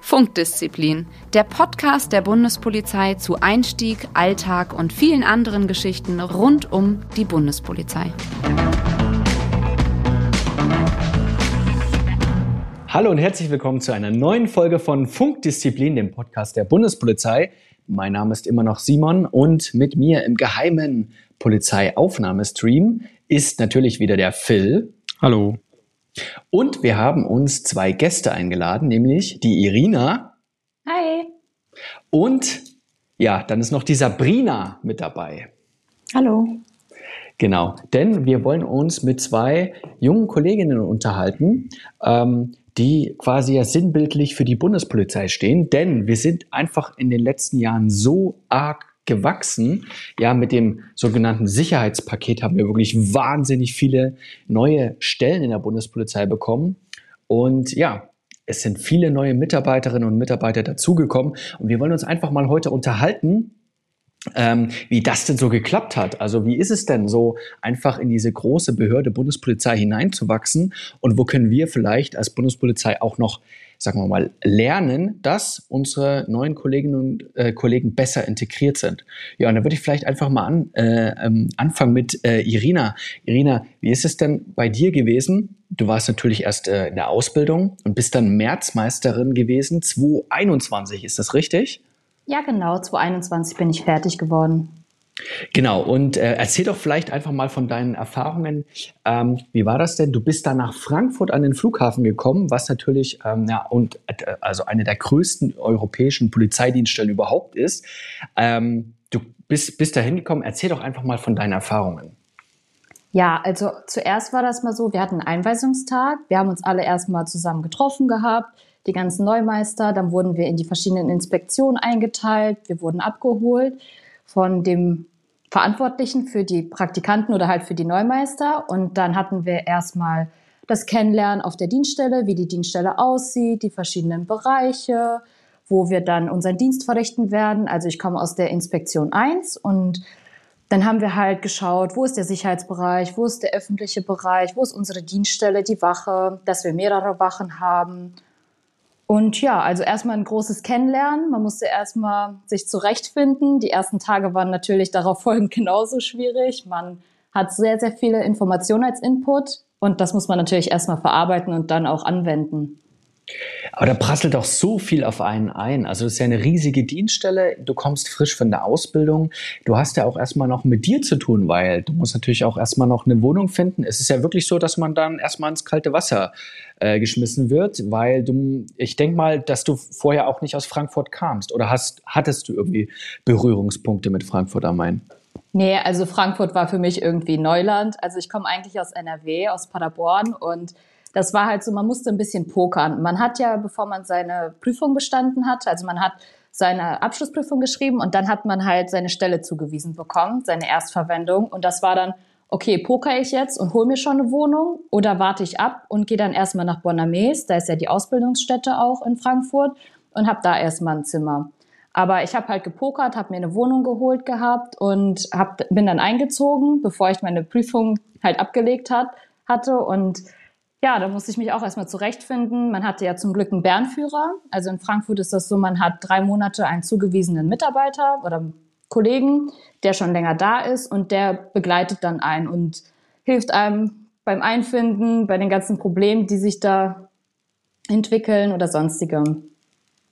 Funkdisziplin, der Podcast der Bundespolizei zu Einstieg, Alltag und vielen anderen Geschichten rund um die Bundespolizei. Hallo und herzlich willkommen zu einer neuen Folge von Funkdisziplin, dem Podcast der Bundespolizei. Mein Name ist immer noch Simon und mit mir im geheimen Polizeiaufnahmestream ist natürlich wieder der Phil. Hallo. Und wir haben uns zwei Gäste eingeladen, nämlich die Irina. Hi. Und ja, dann ist noch die Sabrina mit dabei. Hallo. Genau, denn wir wollen uns mit zwei jungen Kolleginnen unterhalten, ähm, die quasi ja sinnbildlich für die Bundespolizei stehen, denn wir sind einfach in den letzten Jahren so arg gewachsen. Ja, mit dem sogenannten Sicherheitspaket haben wir wirklich wahnsinnig viele neue Stellen in der Bundespolizei bekommen. Und ja, es sind viele neue Mitarbeiterinnen und Mitarbeiter dazugekommen. Und wir wollen uns einfach mal heute unterhalten, ähm, wie das denn so geklappt hat. Also wie ist es denn so, einfach in diese große Behörde Bundespolizei hineinzuwachsen? Und wo können wir vielleicht als Bundespolizei auch noch sagen wir mal, lernen, dass unsere neuen Kolleginnen und äh, Kollegen besser integriert sind. Ja, und da würde ich vielleicht einfach mal an, äh, ähm, anfangen mit äh, Irina. Irina, wie ist es denn bei dir gewesen? Du warst natürlich erst äh, in der Ausbildung und bist dann Märzmeisterin gewesen. 2021, ist das richtig? Ja, genau. 2021 bin ich fertig geworden. Genau, und äh, erzähl doch vielleicht einfach mal von deinen Erfahrungen. Ähm, wie war das denn? Du bist da nach Frankfurt an den Flughafen gekommen, was natürlich ähm, ja, und äh, also eine der größten europäischen Polizeidienststellen überhaupt ist. Ähm, du bist, bist da hingekommen. Erzähl doch einfach mal von deinen Erfahrungen. Ja, also zuerst war das mal so, wir hatten einen Einweisungstag. Wir haben uns alle erstmal zusammen getroffen gehabt, die ganzen Neumeister. Dann wurden wir in die verschiedenen Inspektionen eingeteilt. Wir wurden abgeholt von dem Verantwortlichen für die Praktikanten oder halt für die Neumeister. Und dann hatten wir erstmal das Kennenlernen auf der Dienststelle, wie die Dienststelle aussieht, die verschiedenen Bereiche, wo wir dann unseren Dienst verrichten werden. Also ich komme aus der Inspektion 1 und dann haben wir halt geschaut, wo ist der Sicherheitsbereich, wo ist der öffentliche Bereich, wo ist unsere Dienststelle, die Wache, dass wir mehrere Wachen haben und ja, also erstmal ein großes Kennenlernen. Man musste erstmal sich zurechtfinden. Die ersten Tage waren natürlich darauf folgend genauso schwierig. Man hat sehr, sehr viele Informationen als Input und das muss man natürlich erstmal verarbeiten und dann auch anwenden. Aber da prasselt doch so viel auf einen ein. Also das ist ja eine riesige Dienststelle. Du kommst frisch von der Ausbildung. Du hast ja auch erstmal noch mit dir zu tun, weil du musst natürlich auch erstmal noch eine Wohnung finden. Es ist ja wirklich so, dass man dann erstmal ins kalte Wasser äh, geschmissen wird, weil du, ich denke mal, dass du vorher auch nicht aus Frankfurt kamst. Oder hast, hattest du irgendwie Berührungspunkte mit Frankfurt am Main? Nee, also Frankfurt war für mich irgendwie Neuland. Also ich komme eigentlich aus NRW, aus Paderborn und das war halt so, man musste ein bisschen pokern. Man hat ja, bevor man seine Prüfung bestanden hat, also man hat seine Abschlussprüfung geschrieben und dann hat man halt seine Stelle zugewiesen bekommen, seine Erstverwendung. Und das war dann, okay, poker ich jetzt und hole mir schon eine Wohnung oder warte ich ab und gehe dann erstmal nach Bonames, da ist ja die Ausbildungsstätte auch in Frankfurt und habe da erstmal ein Zimmer. Aber ich habe halt gepokert, habe mir eine Wohnung geholt gehabt und hab, bin dann eingezogen, bevor ich meine Prüfung halt abgelegt hat, hatte und ja, da musste ich mich auch erstmal zurechtfinden. Man hatte ja zum Glück einen Bernführer. Also in Frankfurt ist das so, man hat drei Monate einen zugewiesenen Mitarbeiter oder Kollegen, der schon länger da ist und der begleitet dann einen und hilft einem beim Einfinden, bei den ganzen Problemen, die sich da entwickeln oder sonstigem.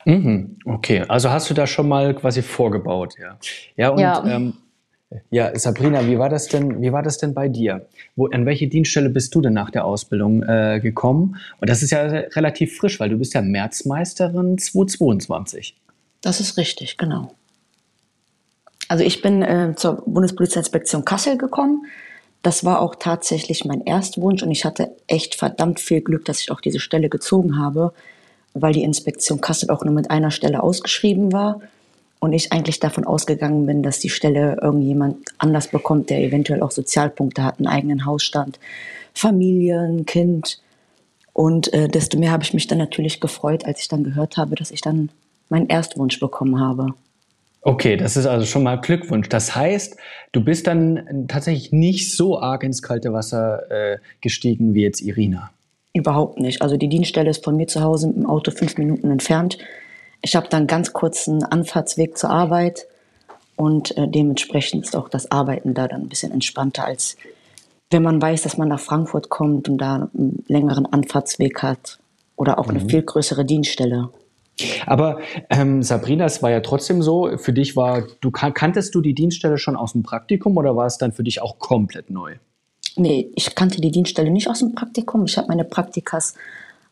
Mhm, okay, also hast du da schon mal quasi vorgebaut, ja. Ja, und ja. Ähm, ja, Sabrina, wie war das denn, wie war das denn bei dir? Wo, an welche Dienststelle bist du denn nach der Ausbildung äh, gekommen? Und das ist ja relativ frisch, weil du bist ja Märzmeisterin 2022. Das ist richtig, genau. Also ich bin äh, zur Bundespolizeiinspektion Kassel gekommen. Das war auch tatsächlich mein Erstwunsch und ich hatte echt verdammt viel Glück, dass ich auch diese Stelle gezogen habe, weil die Inspektion Kassel auch nur mit einer Stelle ausgeschrieben war und ich eigentlich davon ausgegangen bin, dass die Stelle irgendjemand anders bekommt, der eventuell auch Sozialpunkte hat, einen eigenen Hausstand, Familie, ein Kind. Und äh, desto mehr habe ich mich dann natürlich gefreut, als ich dann gehört habe, dass ich dann meinen Erstwunsch bekommen habe. Okay, das ist also schon mal Glückwunsch. Das heißt, du bist dann tatsächlich nicht so arg ins kalte Wasser äh, gestiegen wie jetzt Irina. Überhaupt nicht. Also die Dienststelle ist von mir zu Hause im Auto fünf Minuten entfernt. Ich habe dann ganz kurzen Anfahrtsweg zur Arbeit und äh, dementsprechend ist auch das Arbeiten da dann ein bisschen entspannter, als wenn man weiß, dass man nach Frankfurt kommt und da einen längeren Anfahrtsweg hat oder auch mhm. eine viel größere Dienststelle. Aber ähm, Sabrina, es war ja trotzdem so, für dich war, du kanntest du die Dienststelle schon aus dem Praktikum oder war es dann für dich auch komplett neu? Nee, ich kannte die Dienststelle nicht aus dem Praktikum. Ich habe meine Praktikas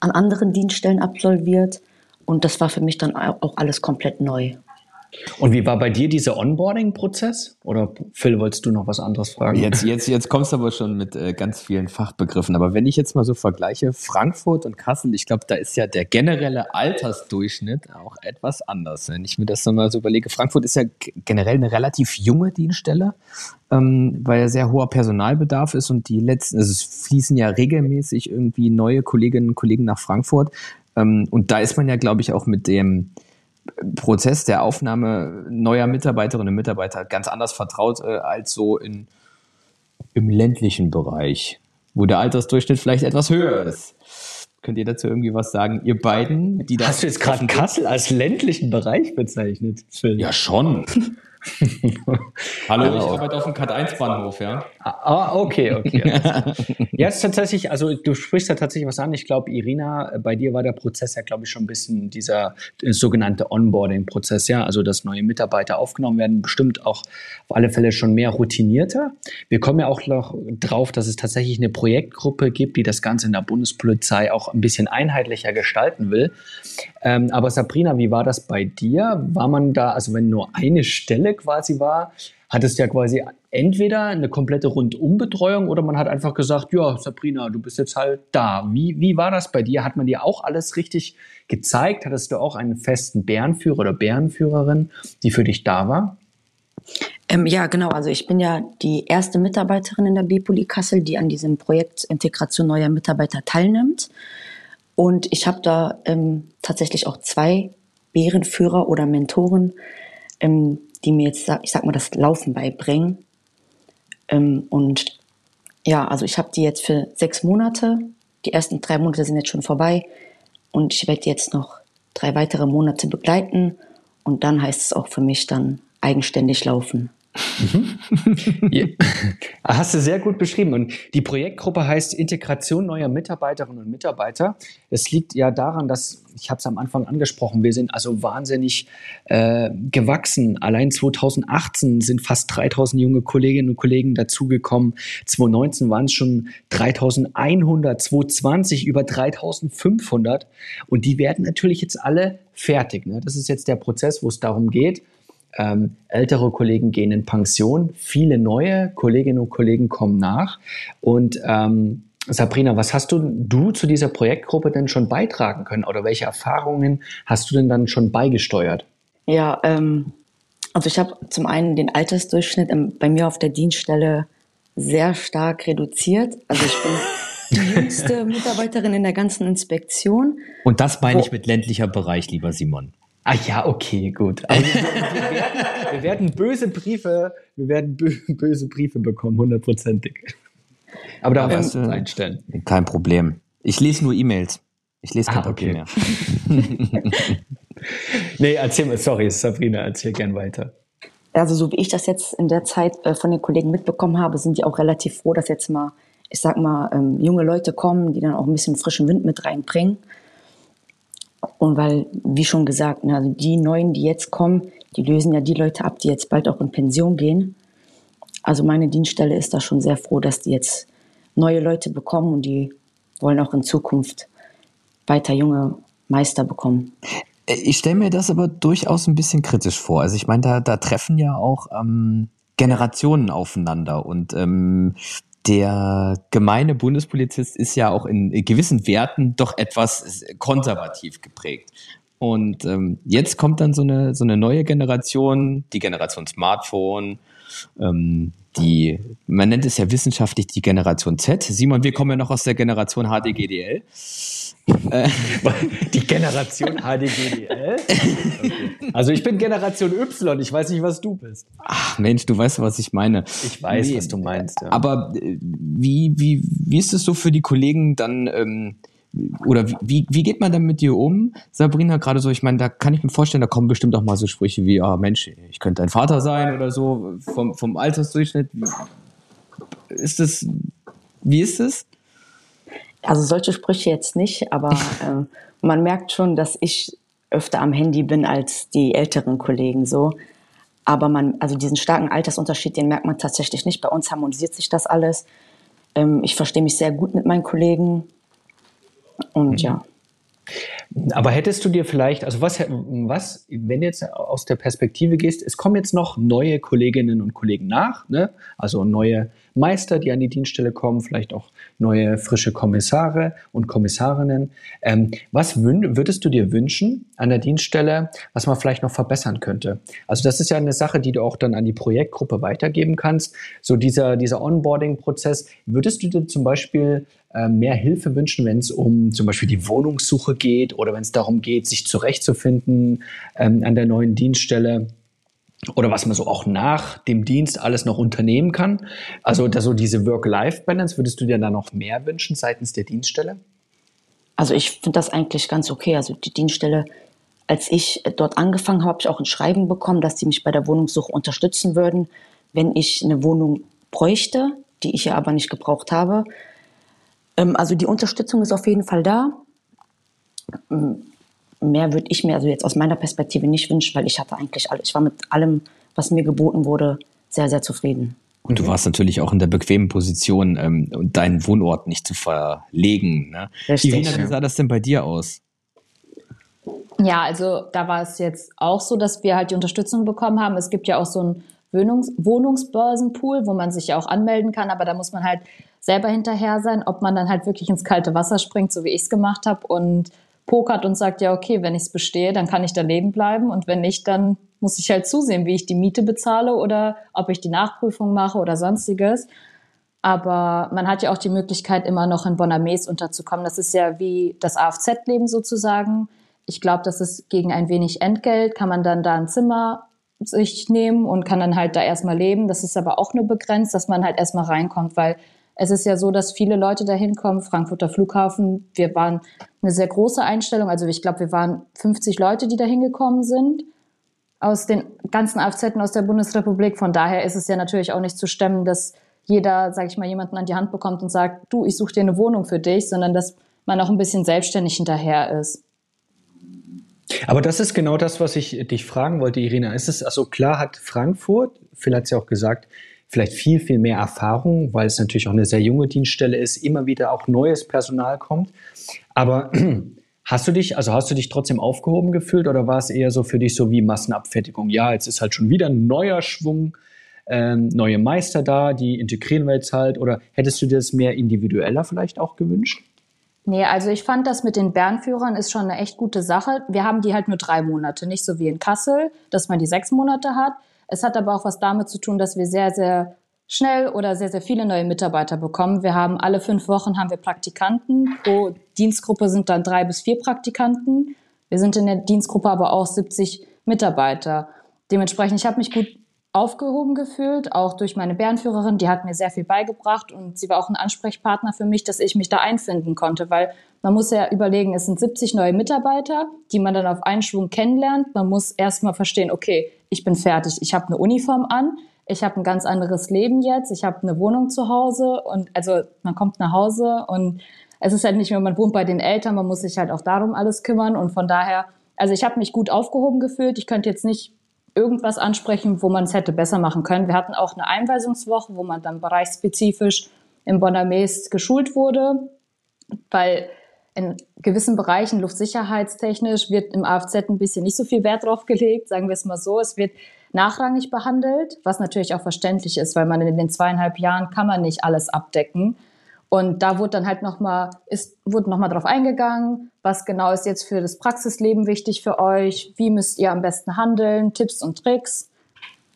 an anderen Dienststellen absolviert und das war für mich dann auch alles komplett neu. Und wie war bei dir dieser Onboarding-Prozess? Oder Phil, wolltest du noch was anderes fragen? Jetzt, jetzt, jetzt kommst du aber schon mit äh, ganz vielen Fachbegriffen. Aber wenn ich jetzt mal so vergleiche, Frankfurt und Kassel, ich glaube, da ist ja der generelle Altersdurchschnitt auch etwas anders. Wenn ich mir das mal so überlege, Frankfurt ist ja generell eine relativ junge Dienststelle, ähm, weil ja sehr hoher Personalbedarf ist und die letzten, also es fließen ja regelmäßig irgendwie neue Kolleginnen und Kollegen nach Frankfurt. Ähm, und da ist man ja, glaube ich, auch mit dem Prozess der Aufnahme neuer Mitarbeiterinnen und Mitarbeiter ganz anders vertraut äh, als so in, im ländlichen Bereich, wo der Altersdurchschnitt vielleicht etwas höher ist. Könnt ihr dazu irgendwie was sagen? Ihr beiden, die da. Hast du jetzt gerade Kassel als ländlichen Bereich bezeichnet? Phil? Ja, schon. Hallo, ich arbeite auf dem Kat1-Bahnhof, ja. Ah, okay, okay. ja, ist tatsächlich, also du sprichst da tatsächlich was an. Ich glaube, Irina, bei dir war der Prozess ja, glaube ich, schon ein bisschen dieser äh, sogenannte Onboarding-Prozess, ja. Also, dass neue Mitarbeiter aufgenommen werden, bestimmt auch auf alle Fälle schon mehr routinierter. Wir kommen ja auch noch drauf, dass es tatsächlich eine Projektgruppe gibt, die das Ganze in der Bundespolizei auch ein bisschen einheitlicher gestalten will. Ähm, aber Sabrina, wie war das bei dir? War man da, also wenn nur eine Stelle quasi war, hattest du ja quasi entweder eine komplette Rundumbetreuung oder man hat einfach gesagt, ja, Sabrina, du bist jetzt halt da. Wie, wie war das bei dir? Hat man dir auch alles richtig gezeigt? Hattest du auch einen festen Bärenführer oder Bärenführerin, die für dich da war? Ähm, ja, genau. Also ich bin ja die erste Mitarbeiterin in der B-Poli Kassel, die an diesem Projekt Integration neuer Mitarbeiter teilnimmt. Und ich habe da ähm, tatsächlich auch zwei Bärenführer oder Mentoren, ähm, die mir jetzt, ich sag mal, das Laufen beibringen. Ähm, und ja, also ich habe die jetzt für sechs Monate. Die ersten drei Monate sind jetzt schon vorbei. Und ich werde jetzt noch drei weitere Monate begleiten. Und dann heißt es auch für mich dann eigenständig laufen. Mhm. ja. Hast du sehr gut beschrieben. Und die Projektgruppe heißt Integration neuer Mitarbeiterinnen und Mitarbeiter. Es liegt ja daran, dass, ich habe es am Anfang angesprochen, wir sind also wahnsinnig äh, gewachsen. Allein 2018 sind fast 3000 junge Kolleginnen und Kollegen dazugekommen. 2019 waren es schon 3100, 2020 über 3500. Und die werden natürlich jetzt alle fertig. Ne? Das ist jetzt der Prozess, wo es darum geht, ähm, ältere Kollegen gehen in Pension, viele neue Kolleginnen und Kollegen kommen nach. Und ähm, Sabrina, was hast du, du zu dieser Projektgruppe denn schon beitragen können oder welche Erfahrungen hast du denn dann schon beigesteuert? Ja, ähm, also ich habe zum einen den Altersdurchschnitt bei mir auf der Dienststelle sehr stark reduziert. Also ich bin die jüngste Mitarbeiterin in der ganzen Inspektion. Und das meine ich mit ländlicher Bereich, lieber Simon. Ah ja, okay, gut. Also, wir, werden, wir, werden, böse Briefe, wir werden böse Briefe bekommen, hundertprozentig. Aber da werden wir einstellen. Kein Problem. Ich lese nur E-Mails. Ich lese kein ah, okay. mehr. nee, erzähl mal, sorry, Sabrina, erzähl gern weiter. Also so wie ich das jetzt in der Zeit äh, von den Kollegen mitbekommen habe, sind die auch relativ froh, dass jetzt mal, ich sag mal, ähm, junge Leute kommen, die dann auch ein bisschen frischen Wind mit reinbringen. Und weil, wie schon gesagt, ne, also die Neuen, die jetzt kommen, die lösen ja die Leute ab, die jetzt bald auch in Pension gehen. Also meine Dienststelle ist da schon sehr froh, dass die jetzt neue Leute bekommen und die wollen auch in Zukunft weiter junge Meister bekommen. Ich stelle mir das aber durchaus ein bisschen kritisch vor. Also ich meine, da, da treffen ja auch ähm, Generationen aufeinander und ähm, der gemeine Bundespolizist ist ja auch in gewissen Werten doch etwas konservativ geprägt. Und ähm, jetzt kommt dann so eine, so eine neue Generation, die Generation Smartphone, ähm, die, man nennt es ja wissenschaftlich die Generation Z. Simon, wir kommen ja noch aus der Generation HDGDL. Äh. Die Generation HDGDL? Okay. Also ich bin Generation Y, ich weiß nicht, was du bist. Ach Mensch, du weißt, was ich meine. Ich weiß, nee, was du meinst. Ja. Aber äh, wie, wie, wie ist es so für die Kollegen dann, ähm, oder wie, wie geht man dann mit dir um, Sabrina? Gerade so, ich meine, da kann ich mir vorstellen, da kommen bestimmt auch mal so Sprüche wie, ah Mensch, ich könnte dein Vater sein oder so, vom, vom Altersdurchschnitt. Ist das, wie ist es? Also solche Sprüche jetzt nicht, aber äh, man merkt schon, dass ich öfter am Handy bin als die älteren Kollegen so. Aber man, also diesen starken Altersunterschied, den merkt man tatsächlich nicht. Bei uns harmonisiert sich das alles. Ähm, ich verstehe mich sehr gut mit meinen Kollegen. Und mhm. ja. Aber hättest du dir vielleicht, also was, was, wenn du jetzt aus der Perspektive gehst, es kommen jetzt noch neue Kolleginnen und Kollegen nach, ne? also neue Meister, die an die Dienststelle kommen, vielleicht auch neue frische Kommissare und Kommissarinnen. Ähm, was würdest du dir wünschen an der Dienststelle, was man vielleicht noch verbessern könnte? Also das ist ja eine Sache, die du auch dann an die Projektgruppe weitergeben kannst. So dieser, dieser Onboarding-Prozess, würdest du dir zum Beispiel äh, mehr Hilfe wünschen, wenn es um zum Beispiel die Wohnungssuche geht oder wenn es darum geht, sich zurechtzufinden ähm, an der neuen Dienststelle? Oder was man so auch nach dem Dienst alles noch unternehmen kann. Also da so diese Work-Life-Balance, würdest du dir da noch mehr wünschen seitens der Dienststelle? Also ich finde das eigentlich ganz okay. Also die Dienststelle, als ich dort angefangen habe, habe ich auch ein Schreiben bekommen, dass die mich bei der Wohnungssuche unterstützen würden, wenn ich eine Wohnung bräuchte, die ich ja aber nicht gebraucht habe. Ähm, also die Unterstützung ist auf jeden Fall da mehr würde ich mir also jetzt aus meiner Perspektive nicht wünschen, weil ich hatte eigentlich alles, ich war mit allem, was mir geboten wurde, sehr, sehr zufrieden. Und du warst natürlich auch in der bequemen Position, ähm, deinen Wohnort nicht zu verlegen. Ne? Richtig, Irina, wie sah das denn bei dir aus? Ja, also da war es jetzt auch so, dass wir halt die Unterstützung bekommen haben. Es gibt ja auch so einen Wohnungs Wohnungsbörsenpool, wo man sich ja auch anmelden kann, aber da muss man halt selber hinterher sein, ob man dann halt wirklich ins kalte Wasser springt, so wie ich es gemacht habe und pokert und sagt, ja, okay, wenn ich es bestehe, dann kann ich da leben bleiben und wenn nicht, dann muss ich halt zusehen, wie ich die Miete bezahle oder ob ich die Nachprüfung mache oder sonstiges. Aber man hat ja auch die Möglichkeit, immer noch in Bonames unterzukommen. Das ist ja wie das AFZ-Leben sozusagen. Ich glaube, das ist gegen ein wenig Entgelt, kann man dann da ein Zimmer sich nehmen und kann dann halt da erstmal leben. Das ist aber auch nur begrenzt, dass man halt erstmal reinkommt, weil es ist ja so, dass viele Leute da hinkommen. Frankfurter Flughafen, wir waren eine sehr große Einstellung. Also ich glaube, wir waren 50 Leute, die da hingekommen sind aus den ganzen AFZ aus der Bundesrepublik. Von daher ist es ja natürlich auch nicht zu stemmen, dass jeder, sage ich mal, jemanden an die Hand bekommt und sagt, du, ich suche dir eine Wohnung für dich, sondern dass man auch ein bisschen selbstständig hinterher ist. Aber das ist genau das, was ich dich fragen wollte, Irina. Ist es, also klar hat Frankfurt, Phil hat es ja auch gesagt, vielleicht viel, viel mehr Erfahrung, weil es natürlich auch eine sehr junge Dienststelle ist, immer wieder auch neues Personal kommt. Aber hast du dich, also hast du dich trotzdem aufgehoben gefühlt oder war es eher so für dich so wie Massenabfertigung? Ja, jetzt ist halt schon wieder ein neuer Schwung, ähm, neue Meister da, die integrieren wir jetzt halt. Oder hättest du dir das mehr individueller vielleicht auch gewünscht? Nee, also ich fand das mit den Bernführern ist schon eine echt gute Sache. Wir haben die halt nur drei Monate, nicht so wie in Kassel, dass man die sechs Monate hat. Es hat aber auch was damit zu tun, dass wir sehr, sehr schnell oder sehr, sehr viele neue Mitarbeiter bekommen. Wir haben alle fünf Wochen haben wir Praktikanten. Pro Dienstgruppe sind dann drei bis vier Praktikanten. Wir sind in der Dienstgruppe aber auch 70 Mitarbeiter. Dementsprechend, ich habe mich gut aufgehoben gefühlt, auch durch meine Bärenführerin. Die hat mir sehr viel beigebracht und sie war auch ein Ansprechpartner für mich, dass ich mich da einfinden konnte, weil man muss ja überlegen, es sind 70 neue Mitarbeiter, die man dann auf einen Schwung kennenlernt. Man muss erstmal verstehen, okay, ich bin fertig, ich habe eine Uniform an, ich habe ein ganz anderes Leben jetzt, ich habe eine Wohnung zu Hause und also man kommt nach Hause und es ist halt nicht mehr, man wohnt bei den Eltern, man muss sich halt auch darum alles kümmern und von daher, also ich habe mich gut aufgehoben gefühlt. Ich könnte jetzt nicht irgendwas ansprechen, wo man es hätte besser machen können. Wir hatten auch eine Einweisungswoche, wo man dann bereichsspezifisch im Bonamest geschult wurde, weil in gewissen Bereichen luftsicherheitstechnisch wird im AFZ ein bisschen nicht so viel Wert drauf gelegt, sagen wir es mal so. Es wird nachrangig behandelt, was natürlich auch verständlich ist, weil man in den zweieinhalb Jahren kann man nicht alles abdecken. Und da wurde dann halt nochmal, ist, wurde nochmal drauf eingegangen, was genau ist jetzt für das Praxisleben wichtig für euch, wie müsst ihr am besten handeln, Tipps und Tricks.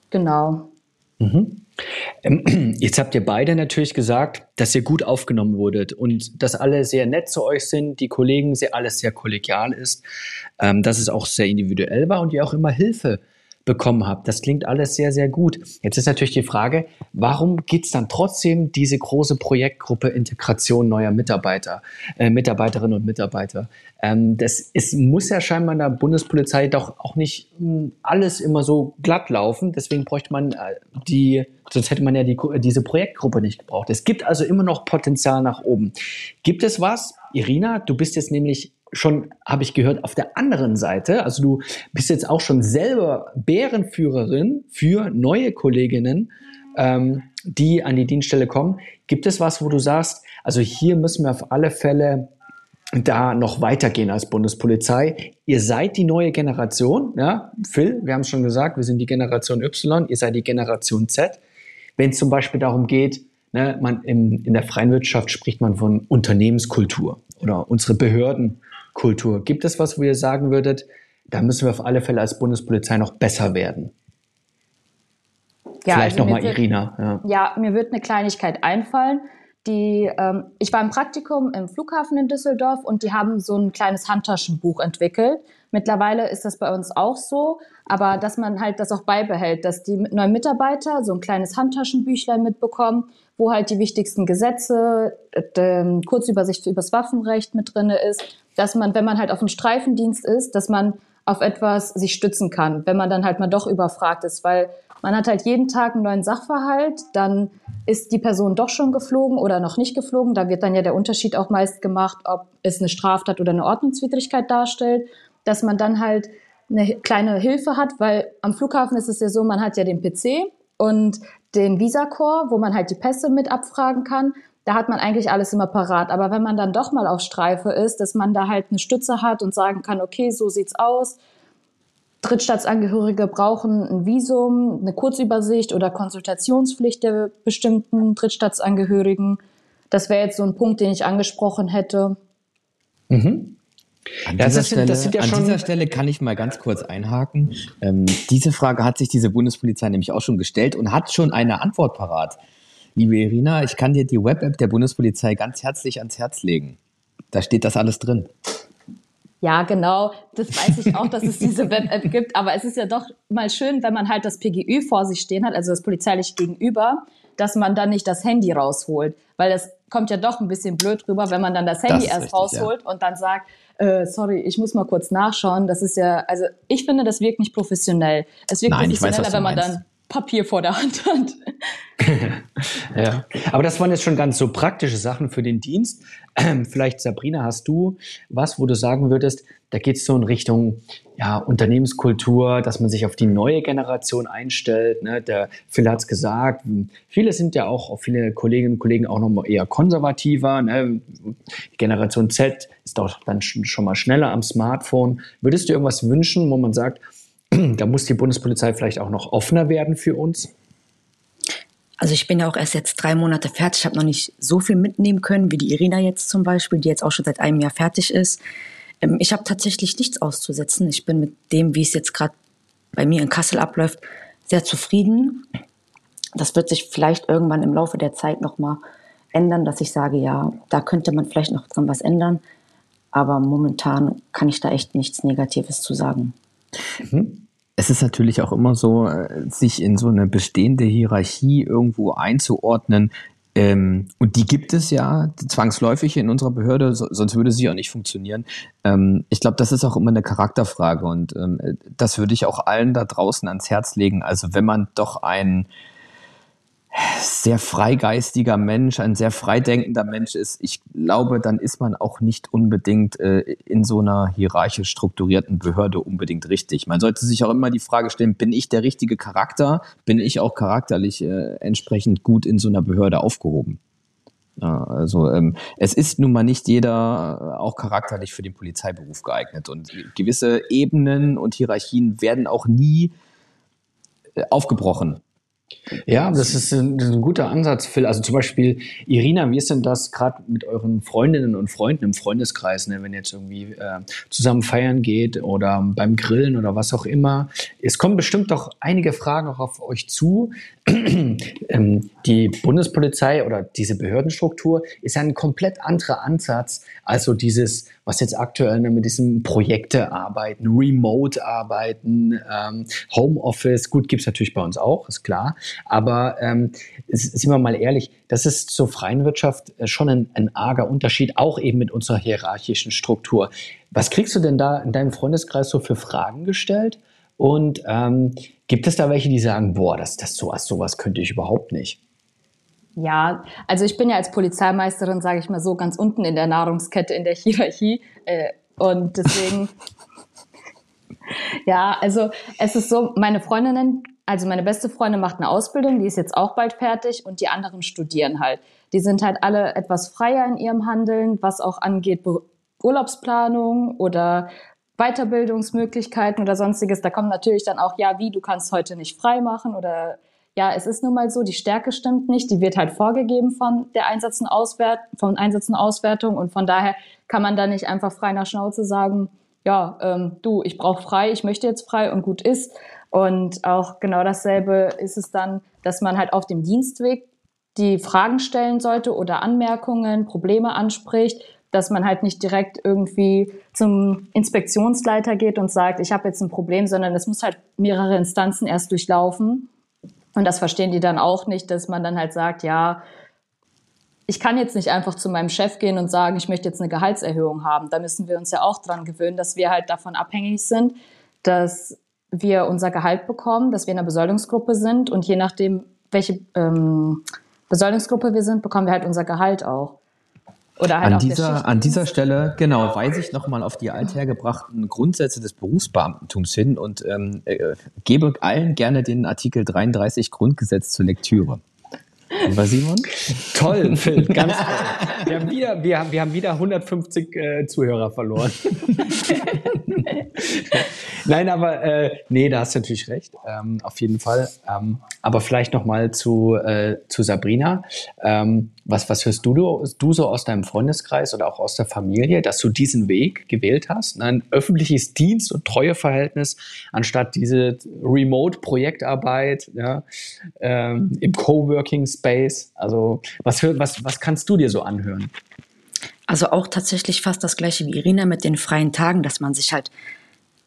Genau. Mhm. Ähm, jetzt habt ihr beide natürlich gesagt, dass ihr gut aufgenommen wurdet und dass alle sehr nett zu euch sind, die Kollegen sehr alles sehr kollegial ist, ähm, dass es auch sehr individuell war und ihr auch immer Hilfe bekommen habt. Das klingt alles sehr, sehr gut. Jetzt ist natürlich die Frage, warum gibt es dann trotzdem diese große Projektgruppe Integration neuer Mitarbeiter, äh, Mitarbeiterinnen und Mitarbeiter? Ähm, das ist, muss ja scheinbar in der Bundespolizei doch auch nicht mh, hm, alles immer so glatt laufen. Deswegen bräuchte man äh, die, sonst hätte man ja die, diese Projektgruppe nicht gebraucht. Es gibt also immer noch Potenzial nach oben. Gibt es was? Irina, du bist jetzt nämlich schon, habe ich gehört, auf der anderen Seite. Also du bist jetzt auch schon selber Bärenführerin für neue Kolleginnen, ähm, die an die Dienststelle kommen. Gibt es was, wo du sagst, also hier müssen wir auf alle Fälle da noch weitergehen als Bundespolizei. Ihr seid die neue Generation, ja, Phil, wir haben es schon gesagt, wir sind die Generation Y, ihr seid die Generation Z. Wenn es zum Beispiel darum geht, ne, man im, in der freien Wirtschaft spricht man von Unternehmenskultur oder unsere Behörden Kultur. Gibt es was, wo ihr sagen würdet, da müssen wir auf alle Fälle als Bundespolizei noch besser werden? Ja, Vielleicht also nochmal Irina. Ja. ja, mir wird eine Kleinigkeit einfallen. Die, ähm, ich war im Praktikum im Flughafen in Düsseldorf und die haben so ein kleines Handtaschenbuch entwickelt. Mittlerweile ist das bei uns auch so, aber dass man halt das auch beibehält, dass die neuen Mitarbeiter so ein kleines Handtaschenbüchlein mitbekommen, wo halt die wichtigsten Gesetze, äh, Kurzübersicht über das Waffenrecht mit drin ist, dass man, wenn man halt auf einem Streifendienst ist, dass man auf etwas sich stützen kann, wenn man dann halt mal doch überfragt ist, weil man hat halt jeden Tag einen neuen Sachverhalt, dann ist die Person doch schon geflogen oder noch nicht geflogen. Da wird dann ja der Unterschied auch meist gemacht, ob es eine Straftat oder eine Ordnungswidrigkeit darstellt, dass man dann halt eine kleine Hilfe hat, weil am Flughafen ist es ja so, man hat ja den PC und den Visacore, wo man halt die Pässe mit abfragen kann. Da hat man eigentlich alles immer parat. Aber wenn man dann doch mal auf Streife ist, dass man da halt eine Stütze hat und sagen kann, okay, so sieht's aus. Drittstaatsangehörige brauchen ein Visum, eine Kurzübersicht oder Konsultationspflicht der bestimmten Drittstaatsangehörigen. Das wäre jetzt so ein Punkt, den ich angesprochen hätte. Mhm. An, ja, dieser, Stelle, ja an dieser Stelle kann ich mal ganz kurz einhaken. Ähm, diese Frage hat sich diese Bundespolizei nämlich auch schon gestellt und hat schon eine Antwort parat. Liebe Irina, ich kann dir die Web-App der Bundespolizei ganz herzlich ans Herz legen. Da steht das alles drin. Ja, genau. Das weiß ich auch, dass es diese Web-App gibt. Aber es ist ja doch mal schön, wenn man halt das PGÜ vor sich stehen hat, also das polizeiliche Gegenüber, dass man dann nicht das Handy rausholt. Weil das kommt ja doch ein bisschen blöd rüber, wenn man dann das Handy das erst richtig, rausholt ja. und dann sagt, äh, sorry, ich muss mal kurz nachschauen. Das ist ja, also ich finde, das wirkt nicht professionell. Es wirkt Nein, professioneller, weiß, wenn man dann Papier vor der Hand hat. ja, aber das waren jetzt schon ganz so praktische Sachen für den Dienst. Vielleicht, Sabrina, hast du was, wo du sagen würdest, da geht es so in Richtung ja, Unternehmenskultur, dass man sich auf die neue Generation einstellt. Ne? Der Phil hat es gesagt, viele sind ja auch, viele Kolleginnen und Kollegen auch noch mal eher konservativer. Ne? Generation Z ist auch dann schon mal schneller am Smartphone. Würdest du irgendwas wünschen, wo man sagt, da muss die Bundespolizei vielleicht auch noch offener werden für uns? Also ich bin ja auch erst jetzt drei Monate fertig. Ich habe noch nicht so viel mitnehmen können wie die Irina jetzt zum Beispiel, die jetzt auch schon seit einem Jahr fertig ist. Ähm, ich habe tatsächlich nichts auszusetzen. Ich bin mit dem, wie es jetzt gerade bei mir in Kassel abläuft, sehr zufrieden. Das wird sich vielleicht irgendwann im Laufe der Zeit nochmal ändern, dass ich sage, ja, da könnte man vielleicht noch dran was ändern. Aber momentan kann ich da echt nichts Negatives zu sagen. Mhm. Es ist natürlich auch immer so, äh, sich in so eine bestehende Hierarchie irgendwo einzuordnen. Ähm, und die gibt es ja zwangsläufig in unserer Behörde, so, sonst würde sie auch nicht funktionieren. Ähm, ich glaube, das ist auch immer eine Charakterfrage und ähm, das würde ich auch allen da draußen ans Herz legen. Also wenn man doch ein sehr freigeistiger Mensch, ein sehr freidenkender Mensch ist, ich glaube, dann ist man auch nicht unbedingt äh, in so einer hierarchisch strukturierten Behörde unbedingt richtig. Man sollte sich auch immer die Frage stellen, bin ich der richtige Charakter? Bin ich auch charakterlich äh, entsprechend gut in so einer Behörde aufgehoben? Ja, also ähm, es ist nun mal nicht jeder äh, auch charakterlich für den Polizeiberuf geeignet und gewisse Ebenen und Hierarchien werden auch nie äh, aufgebrochen Ja, das ist ein, das ist ein, guter Ansatz, Phil. Also zum Beispiel, Irina, wie ist denn das gerade mit euren Freundinnen und Freunden im Freundeskreis, ne? wenn ihr jetzt irgendwie äh, zusammen feiern geht oder beim Grillen oder was auch immer? Es kommen bestimmt doch einige Fragen auch auf euch zu. ähm, die Bundespolizei oder diese Behördenstruktur ist ein komplett anderer Ansatz, also dieses, was jetzt aktuell mit diesem Projekte arbeiten, Remote arbeiten, ähm, Homeoffice, gut, gibt's natürlich bei uns auch, ist klar. Aber ähm, sind wir mal ehrlich, das ist zur freien Wirtschaft äh, schon ein, ein arger Unterschied, auch eben mit unserer hierarchischen Struktur. Was kriegst du denn da in deinem Freundeskreis so für Fragen gestellt? Und ähm, gibt es da welche, die sagen, boah, das, das sowas, sowas könnte ich überhaupt nicht? Ja, also ich bin ja als Polizeimeisterin, sage ich mal so, ganz unten in der Nahrungskette, in der Hierarchie. Äh, und deswegen, ja, also es ist so, meine Freundinnen also meine beste Freundin macht eine Ausbildung, die ist jetzt auch bald fertig und die anderen studieren halt. Die sind halt alle etwas freier in ihrem Handeln, was auch angeht Urlaubsplanung oder Weiterbildungsmöglichkeiten oder sonstiges. Da kommt natürlich dann auch, ja, wie, du kannst heute nicht frei machen oder ja, es ist nun mal so, die Stärke stimmt nicht, die wird halt vorgegeben von der Einsatz und Auswert von Einsatz und Auswertung und von daher kann man da nicht einfach frei nach Schnauze sagen, ja, ähm, du, ich brauche frei, ich möchte jetzt frei und gut ist. Und auch genau dasselbe ist es dann, dass man halt auf dem Dienstweg die Fragen stellen sollte oder Anmerkungen, Probleme anspricht, dass man halt nicht direkt irgendwie zum Inspektionsleiter geht und sagt, ich habe jetzt ein Problem, sondern es muss halt mehrere Instanzen erst durchlaufen. Und das verstehen die dann auch nicht, dass man dann halt sagt, ja, ich kann jetzt nicht einfach zu meinem Chef gehen und sagen, ich möchte jetzt eine Gehaltserhöhung haben. Da müssen wir uns ja auch dran gewöhnen, dass wir halt davon abhängig sind, dass wir unser Gehalt bekommen, dass wir in einer Besoldungsgruppe sind und je nachdem, welche ähm, Besoldungsgruppe wir sind, bekommen wir halt unser Gehalt auch. Oder halt an, dieser, an dieser Stelle, genau, weise ich nochmal auf die althergebrachten Grundsätze des Berufsbeamtentums hin und ähm, äh, gebe allen gerne den Artikel 33 Grundgesetz zur Lektüre. Lieber Simon? Toll, Phil, ganz toll. Wir haben wieder, wir haben, wir haben wieder 150 äh, Zuhörer verloren. Nein, aber äh, nee, da hast du natürlich recht, ähm, auf jeden Fall. Ähm, aber vielleicht noch mal zu, äh, zu Sabrina. Ähm, was, was hörst du, du so aus deinem Freundeskreis oder auch aus der Familie, dass du diesen Weg gewählt hast? Ein öffentliches Dienst- und Treueverhältnis anstatt diese Remote-Projektarbeit ja, ähm, im Coworking Space. Also was, was, was kannst du dir so anhören? Also auch tatsächlich fast das gleiche wie Irina mit den freien Tagen, dass man sich halt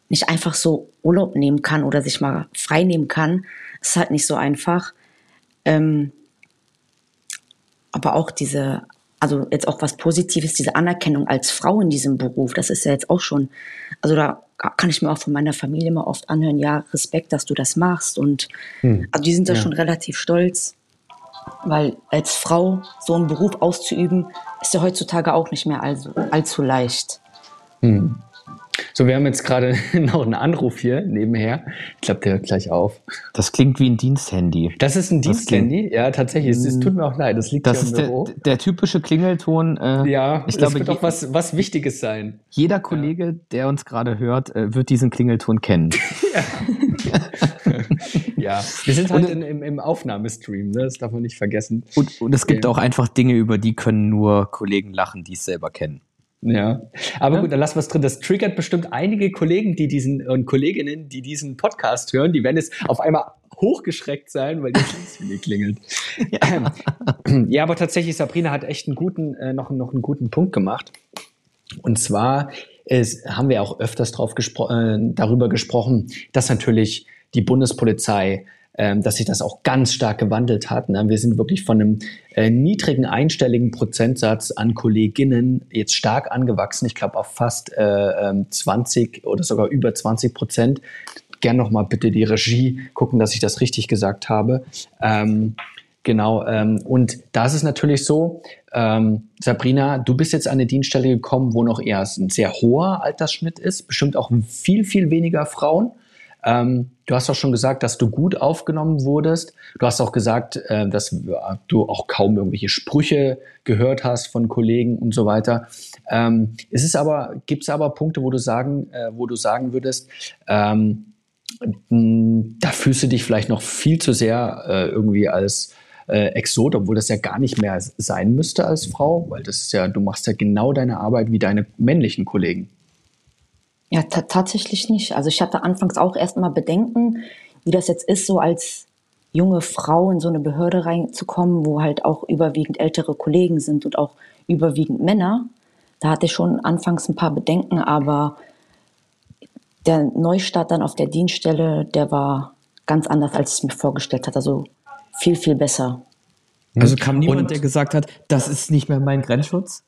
nicht einfach so Urlaub nehmen kann oder sich mal frei nehmen kann. Ist halt nicht so einfach. Ähm, aber auch diese, also jetzt auch was Positives, diese Anerkennung als Frau in diesem Beruf, das ist ja jetzt auch schon, also da kann ich mir auch von meiner Familie immer oft anhören, ja, Respekt, dass du das machst. Und hm. also die sind da ja. schon relativ stolz, weil als Frau so einen Beruf auszuüben, ist ja heutzutage auch nicht mehr allzu, allzu leicht. Hm. So, wir haben jetzt gerade noch einen Anruf hier nebenher. Ich glaube, der hört gleich auf. Das klingt wie ein Diensthandy. Das ist ein Diensthandy? Ja, tatsächlich. Es, es, tut mir auch leid. Das liegt das Büro. Der, der typische Klingelton. Äh, ja, ich glaube, wird auch was, was Wichtiges sein. Jeder Kollege, ja. der uns gerade hört, äh, wird diesen Klingelton kennen. ja. ja, wir sind halt in, im, im Aufnahmestream, ne? das darf man nicht vergessen. Und, und es gibt okay. auch einfach Dinge, über die können nur Kollegen lachen, die es selber kennen. Ja, aber ja. gut, dann lassen wir es drin. Das triggert bestimmt einige Kollegen, die diesen und Kolleginnen, die diesen Podcast hören, die werden es auf einmal hochgeschreckt sein, weil das Schließfähig klingelt. Ja. ja, aber tatsächlich, Sabrina hat echt einen guten, äh, noch, noch einen guten Punkt gemacht. Und zwar ist, haben wir auch öfters drauf gespro äh, darüber gesprochen, dass natürlich die Bundespolizei ähm, dass sich das auch ganz stark gewandelt hat. Ne? Wir sind wirklich von einem äh, niedrigen einstelligen Prozentsatz an Kolleginnen jetzt stark angewachsen. Ich glaube auf fast äh, 20 ähm, oder sogar über 20 Prozent. Gern noch mal bitte die Regie gucken, dass ich das richtig gesagt habe. Ähm, Genau, ähm, und da ist natürlich so, ähm, Sabrina, du bist jetzt an eine Dienststelle gekommen, wo noch eher ein sehr hoher Altersschnitt ist, bestimmt auch viel, viel weniger Frauen. Ähm, du hast auch schon gesagt, dass du gut aufgenommen wurdest. Du hast auch gesagt, äh, dass du auch kaum irgendwelche Sprüche gehört hast von Kollegen und so weiter. Ähm, ist es aber, gibt es aber Punkte, wo du sagen, äh, wo du sagen würdest, ähm, da fühlst du dich vielleicht noch viel zu sehr äh, irgendwie als äh, Exot, obwohl das ja gar nicht mehr sein müsste als Frau, weil das ist ja, du machst ja genau deine Arbeit wie deine männlichen Kollegen. Ja, tatsächlich nicht. Also ich hatte anfangs auch erstmal Bedenken, wie das jetzt ist, so als junge Frau in so eine Behörde reinzukommen, wo halt auch überwiegend ältere Kollegen sind und auch überwiegend Männer. Da hatte ich schon anfangs ein paar Bedenken, aber der Neustart dann auf der Dienststelle, der war ganz anders, als ich es mir vorgestellt hatte. Also viel, viel besser. Also kam niemand, und, der gesagt hat, das ist nicht mehr mein Grenzschutz?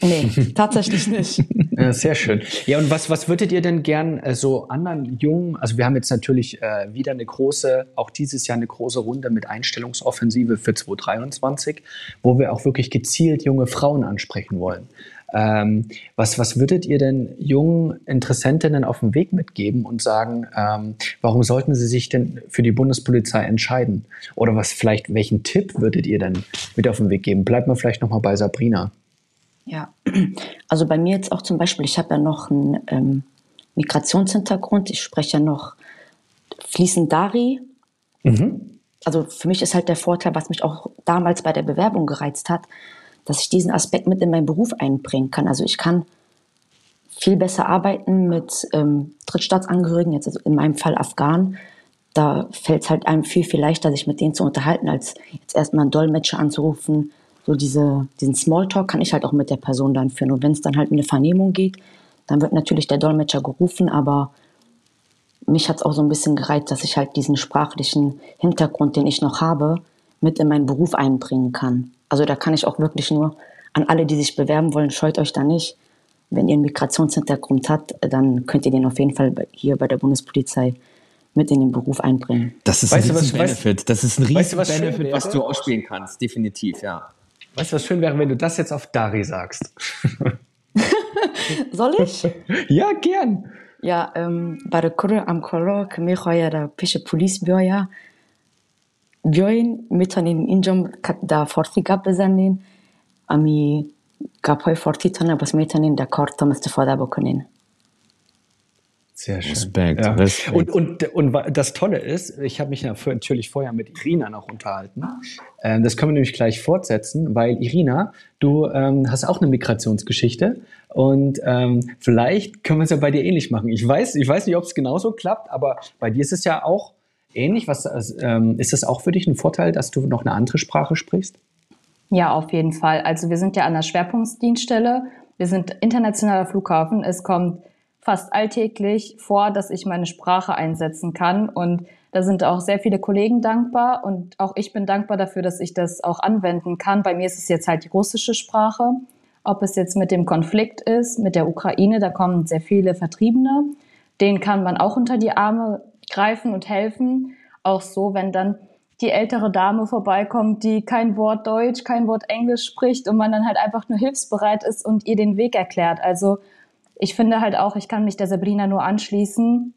Nee, tatsächlich nicht. Ja, sehr schön. Ja, und was, was würdet ihr denn gern äh, so anderen Jungen, also wir haben jetzt natürlich äh, wieder eine große, auch dieses Jahr eine große Runde mit Einstellungsoffensive für 2023, wo wir auch wirklich gezielt junge Frauen ansprechen wollen. Ähm, was, was würdet ihr denn jungen Interessentinnen auf dem Weg mitgeben und sagen, ähm, warum sollten sie sich denn für die Bundespolizei entscheiden? Oder was vielleicht, welchen Tipp würdet ihr denn mit auf den Weg geben? Bleibt mal vielleicht nochmal bei Sabrina. Ja, also bei mir jetzt auch zum Beispiel, ich habe ja noch einen ähm, Migrationshintergrund, ich spreche ja noch fließend Dari. Mhm. Also für mich ist halt der Vorteil, was mich auch damals bei der Bewerbung gereizt hat, dass ich diesen Aspekt mit in meinen Beruf einbringen kann. Also ich kann viel besser arbeiten mit ähm, Drittstaatsangehörigen, jetzt also in meinem Fall Afghanen. Da fällt es halt einem viel, viel leichter, sich mit denen zu unterhalten, als jetzt erstmal einen Dolmetscher anzurufen, so diese, diesen Smalltalk kann ich halt auch mit der Person dann führen. Und wenn es dann halt in eine Vernehmung geht, dann wird natürlich der Dolmetscher gerufen, aber mich hat es auch so ein bisschen gereizt, dass ich halt diesen sprachlichen Hintergrund, den ich noch habe, mit in meinen Beruf einbringen kann. Also da kann ich auch wirklich nur an alle, die sich bewerben wollen, scheut euch da nicht. Wenn ihr einen Migrationshintergrund habt, dann könnt ihr den auf jeden Fall hier bei der Bundespolizei mit in den Beruf einbringen. Das ist weißt ein riesen Benefit. Das ist ein riesen weißt du, was Benefit, was du ausspielen kannst, definitiv, ja. Weißt du, was schön wäre, wenn du das jetzt auf Dari sagst? Soll ich? Ja, gern. Ja, ähm, bei der Kurve am Korok, mir heuer der Pische Polizbürger. Björn mit einem Injom da forti gab besanin, ami gab heu forti tana, was mit einem der Kortom ist der Vorderbekommen sehr schön. Respekt, ja. Respekt. Und, und, und das Tolle ist, ich habe mich natürlich vorher mit Irina noch unterhalten. Ähm, das können wir nämlich gleich fortsetzen, weil Irina, du ähm, hast auch eine Migrationsgeschichte und ähm, vielleicht können wir es ja bei dir ähnlich machen. Ich weiß, ich weiß nicht, ob es genauso klappt, aber bei dir ist es ja auch ähnlich. Was, ähm, ist das auch für dich ein Vorteil, dass du noch eine andere Sprache sprichst? Ja, auf jeden Fall. Also wir sind ja an der Schwerpunktdienststelle. Wir sind internationaler Flughafen. Es kommt fast alltäglich vor, dass ich meine Sprache einsetzen kann. Und da sind auch sehr viele Kollegen dankbar. Und auch ich bin dankbar dafür, dass ich das auch anwenden kann. Bei mir ist es jetzt halt die russische Sprache. Ob es jetzt mit dem Konflikt ist, mit der Ukraine, da kommen sehr viele Vertriebene. Denen kann man auch unter die Arme greifen und helfen. Auch so, wenn dann die ältere Dame vorbeikommt, die kein Wort Deutsch, kein Wort Englisch spricht und man dann halt einfach nur hilfsbereit ist und ihr den Weg erklärt. Also ich finde halt auch, ich kann mich der Sabrina nur anschließen.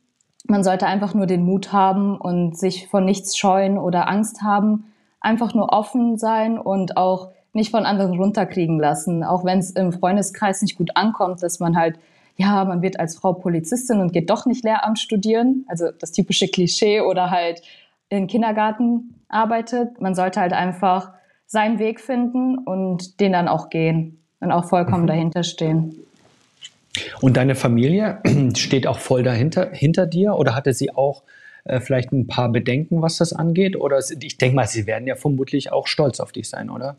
Man sollte einfach nur den Mut haben und sich von nichts scheuen oder Angst haben. Einfach nur offen sein und auch nicht von anderen runterkriegen lassen. Auch wenn es im Freundeskreis nicht gut ankommt, dass man halt, ja, man wird als Frau Polizistin und geht doch nicht Lehramt studieren. Also das typische Klischee oder halt in Kindergarten arbeitet. Man sollte halt einfach seinen Weg finden und den dann auch gehen und auch vollkommen mhm. dahinter stehen. Und deine Familie steht auch voll dahinter hinter dir oder hatte sie auch äh, vielleicht ein paar Bedenken, was das angeht? Oder ich denke mal, sie werden ja vermutlich auch stolz auf dich sein, oder?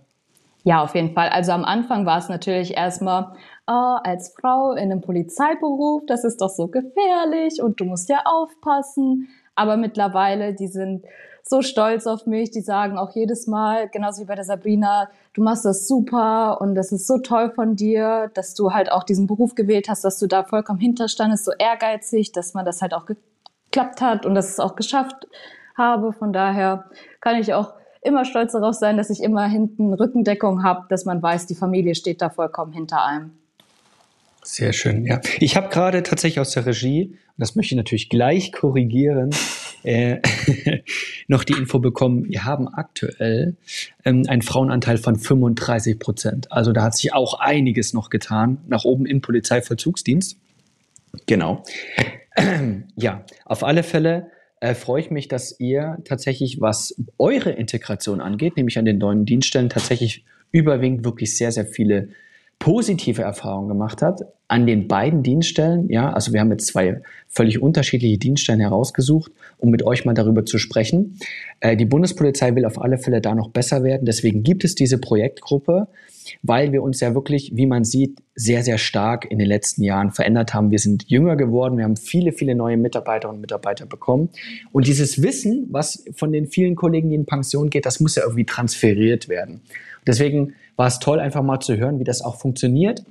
Ja, auf jeden Fall. Also am Anfang war es natürlich erstmal, oh, als Frau in einem Polizeiberuf, das ist doch so gefährlich und du musst ja aufpassen. Aber mittlerweile, die sind so stolz auf mich. Die sagen auch jedes Mal, genauso wie bei der Sabrina, du machst das super und das ist so toll von dir, dass du halt auch diesen Beruf gewählt hast, dass du da vollkommen hinterstandest, so ehrgeizig, dass man das halt auch geklappt hat und dass es auch geschafft habe. Von daher kann ich auch immer stolz darauf sein, dass ich immer hinten Rückendeckung habe, dass man weiß, die Familie steht da vollkommen hinter einem. Sehr schön, ja. Ich habe gerade tatsächlich aus der Regie, und das möchte ich natürlich gleich korrigieren, äh, noch die Info bekommen, wir haben aktuell ähm, einen Frauenanteil von 35 Prozent. Also da hat sich auch einiges noch getan, nach oben im Polizeivollzugsdienst. Genau. Ja, auf alle Fälle äh, freue ich mich, dass ihr tatsächlich, was eure Integration angeht, nämlich an den neuen Dienststellen, tatsächlich überwiegend wirklich sehr, sehr viele positive Erfahrungen gemacht hat an den beiden Dienststellen. Ja, also wir haben jetzt zwei völlig unterschiedliche Dienststellen herausgesucht, um mit euch mal darüber zu sprechen. Äh, die Bundespolizei will auf alle Fälle da noch besser werden. Deswegen gibt es diese Projektgruppe, weil wir uns ja wirklich, wie man sieht, sehr, sehr stark in den letzten Jahren verändert haben. Wir sind jünger geworden. Wir haben viele, viele neue Mitarbeiterinnen und Mitarbeiter bekommen. Und dieses Wissen, was von den vielen Kollegen, die in Pension geht, das muss ja irgendwie transferiert werden. Deswegen war es toll, einfach mal zu hören, wie das auch funktioniert.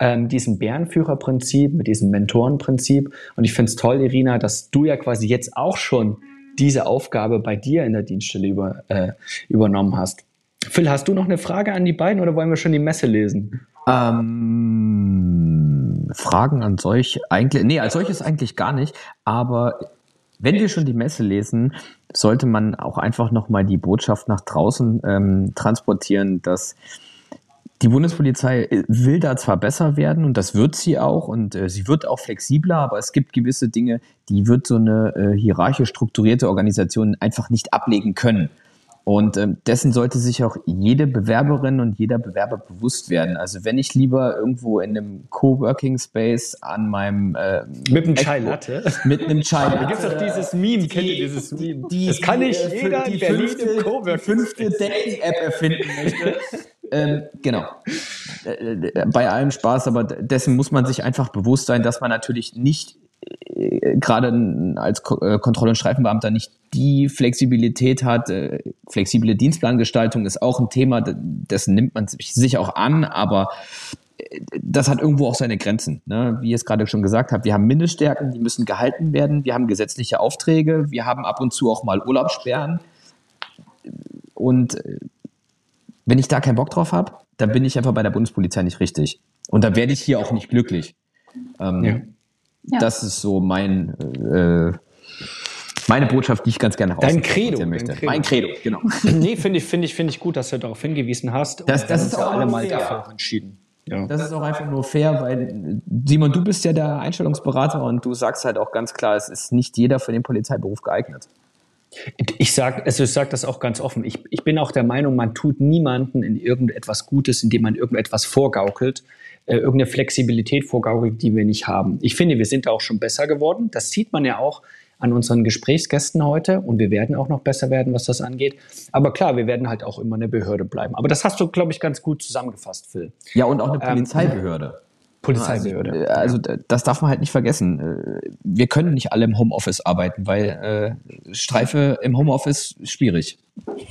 Ähm, diesen Bärenführerprinzip, mit diesem Mentorenprinzip. Und ich finde es toll, Irina, dass du ja quasi jetzt auch schon diese Aufgabe bei dir in der Dienststelle über, äh, übernommen hast. Phil, hast du noch eine Frage an die beiden oder wollen wir schon die Messe lesen? Ähm, Fragen an solch eigentlich, nee, als solches eigentlich gar nicht, aber wenn wir schon die Messe lesen, sollte man auch einfach nochmal die Botschaft nach draußen ähm, transportieren, dass die Bundespolizei äh, will da zwar besser werden und das wird sie auch und äh, sie wird auch flexibler, aber es gibt gewisse Dinge, die wird so eine äh, hierarchisch strukturierte Organisation einfach nicht ablegen können. Und ähm, dessen sollte sich auch jede Bewerberin und jeder Bewerber bewusst werden. Also wenn ich lieber irgendwo in einem Coworking Space an meinem äh, mit einem Chai Latte mit einem Chai Latte. Da gibt es doch dieses Meme, die, kennt ihr dieses Meme? Die, das kann nicht die, jeder die fünfte, die fünfte Dating-App erfinden möchte. ähm, genau. Äh, bei allem Spaß, aber dessen muss man sich einfach bewusst sein, dass man natürlich nicht äh, gerade als äh, Kontroll- und Streifenbeamter nicht die Flexibilität hat. Äh, flexible Dienstplangestaltung ist auch ein Thema, dessen nimmt man sich auch an, aber das hat irgendwo auch seine Grenzen. Ne? Wie ihr es gerade schon gesagt habt, wir haben Mindeststärken, die müssen gehalten werden. Wir haben gesetzliche Aufträge. Wir haben ab und zu auch mal Urlaubssperren. Und wenn ich da keinen Bock drauf habe, dann bin ich einfach bei der Bundespolizei nicht richtig. Und da werde ich hier auch nicht glücklich. Ähm, ja. Ja. Das ist so mein, äh, meine Botschaft, die ich ganz gerne Dein Credo, möchte. Credo. Mein Credo, genau. nee, finde ich, finde ich, finde ich gut, dass du darauf hingewiesen hast. Das, das ist auch alle mal dafür entschieden. Ja. Das ist auch einfach nur fair, weil Simon, du bist ja der Einstellungsberater und du sagst halt auch ganz klar, es ist nicht jeder für den Polizeiberuf geeignet. Ich sage also ich sag das auch ganz offen. Ich, ich bin auch der Meinung, man tut niemanden in irgendetwas Gutes, indem man irgendetwas vorgaukelt, äh, irgendeine Flexibilität vorgaukelt, die wir nicht haben. Ich finde, wir sind da auch schon besser geworden. Das sieht man ja auch an unseren Gesprächsgästen heute und wir werden auch noch besser werden, was das angeht. Aber klar, wir werden halt auch immer eine Behörde bleiben. Aber das hast du, glaube ich, ganz gut zusammengefasst, Phil. Ja, und auch eine ähm, Polizeibehörde. Polizeibehörde. Also, also, das darf man halt nicht vergessen. Äh, wir können nicht alle im Homeoffice arbeiten, weil äh, Streife im Homeoffice schwierig.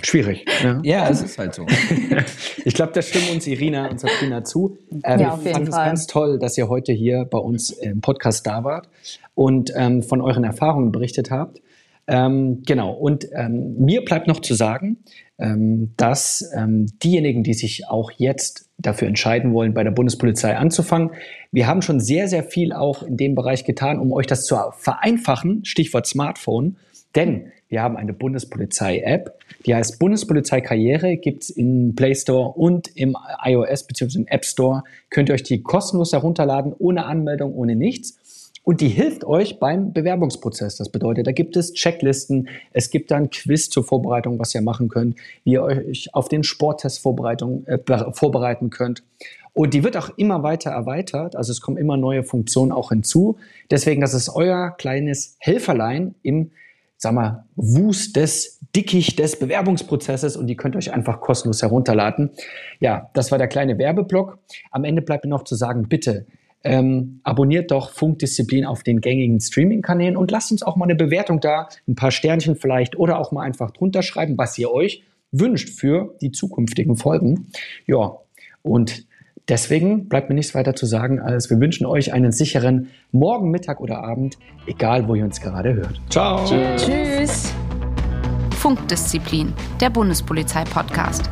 Schwierig. Ja, ja es ist halt so. ich glaube, da stimmen uns Irina und Sabrina zu. Ähm, ja, auf jeden fand es ganz toll, dass ihr heute hier bei uns im Podcast da wart und ähm, von euren Erfahrungen berichtet habt. Ähm, genau, und ähm, mir bleibt noch zu sagen, ähm, dass ähm, diejenigen, die sich auch jetzt dafür entscheiden wollen, bei der Bundespolizei anzufangen, wir haben schon sehr, sehr viel auch in dem Bereich getan, um euch das zu vereinfachen, Stichwort Smartphone, denn wir haben eine Bundespolizei-App, die heißt Bundespolizei Karriere, gibt es im Play Store und im iOS bzw. im App Store. Könnt ihr euch die kostenlos herunterladen, ohne Anmeldung, ohne nichts. Und die hilft euch beim Bewerbungsprozess. Das bedeutet, da gibt es Checklisten, es gibt dann Quiz zur Vorbereitung, was ihr machen könnt, wie ihr euch auf den Sporttest äh, vorbereiten könnt. Und die wird auch immer weiter erweitert, also es kommen immer neue Funktionen auch hinzu. Deswegen, das ist euer kleines Helferlein im, sag mal, Wust des Dickicht des Bewerbungsprozesses und die könnt ihr euch einfach kostenlos herunterladen. Ja, das war der kleine Werbeblock. Am Ende bleibt mir noch zu sagen, bitte ähm, abonniert doch Funkdisziplin auf den gängigen Streaming-Kanälen und lasst uns auch mal eine Bewertung da, ein paar Sternchen vielleicht oder auch mal einfach drunter schreiben, was ihr euch wünscht für die zukünftigen Folgen. Ja, und deswegen bleibt mir nichts weiter zu sagen, als wir wünschen euch einen sicheren Morgen, Mittag oder Abend, egal wo ihr uns gerade hört. Ciao. Tschüss. Funkdisziplin, der Bundespolizei-Podcast.